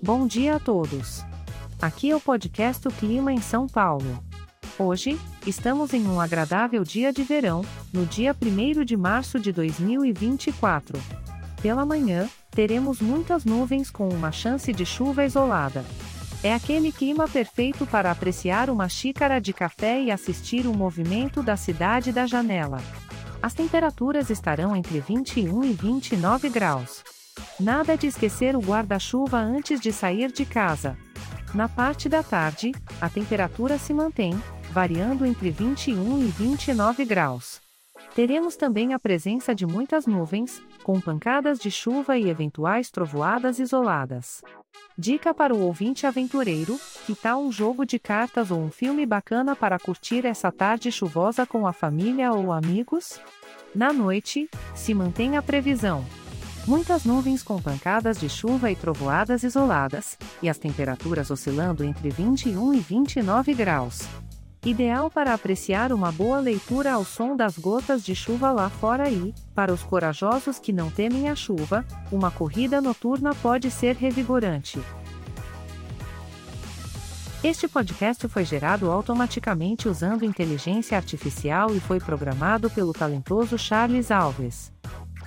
Bom dia a todos. Aqui é o podcast O Clima em São Paulo. Hoje, estamos em um agradável dia de verão, no dia 1 de março de 2024. Pela manhã, teremos muitas nuvens com uma chance de chuva isolada. É aquele clima perfeito para apreciar uma xícara de café e assistir o movimento da cidade da janela. As temperaturas estarão entre 21 e 29 graus. Nada de esquecer o guarda-chuva antes de sair de casa. Na parte da tarde, a temperatura se mantém, variando entre 21 e 29 graus. Teremos também a presença de muitas nuvens, com pancadas de chuva e eventuais trovoadas isoladas. Dica para o ouvinte aventureiro: que tal um jogo de cartas ou um filme bacana para curtir essa tarde chuvosa com a família ou amigos? Na noite, se mantém a previsão. Muitas nuvens com pancadas de chuva e trovoadas isoladas, e as temperaturas oscilando entre 21 e 29 graus. Ideal para apreciar uma boa leitura ao som das gotas de chuva lá fora e, para os corajosos que não temem a chuva, uma corrida noturna pode ser revigorante. Este podcast foi gerado automaticamente usando inteligência artificial e foi programado pelo talentoso Charles Alves.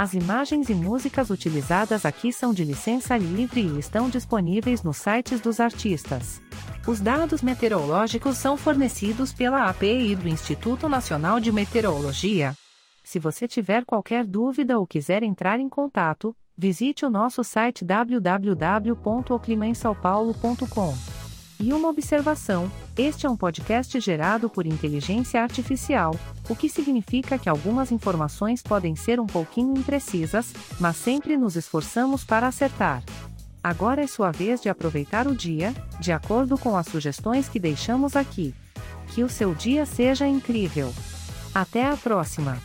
As imagens e músicas utilizadas aqui são de licença livre e estão disponíveis nos sites dos artistas. Os dados meteorológicos são fornecidos pela API do Instituto Nacional de Meteorologia. Se você tiver qualquer dúvida ou quiser entrar em contato, visite o nosso site www.oclimainsaopaulo.com. E uma observação: este é um podcast gerado por inteligência artificial, o que significa que algumas informações podem ser um pouquinho imprecisas, mas sempre nos esforçamos para acertar. Agora é sua vez de aproveitar o dia, de acordo com as sugestões que deixamos aqui. Que o seu dia seja incrível! Até a próxima!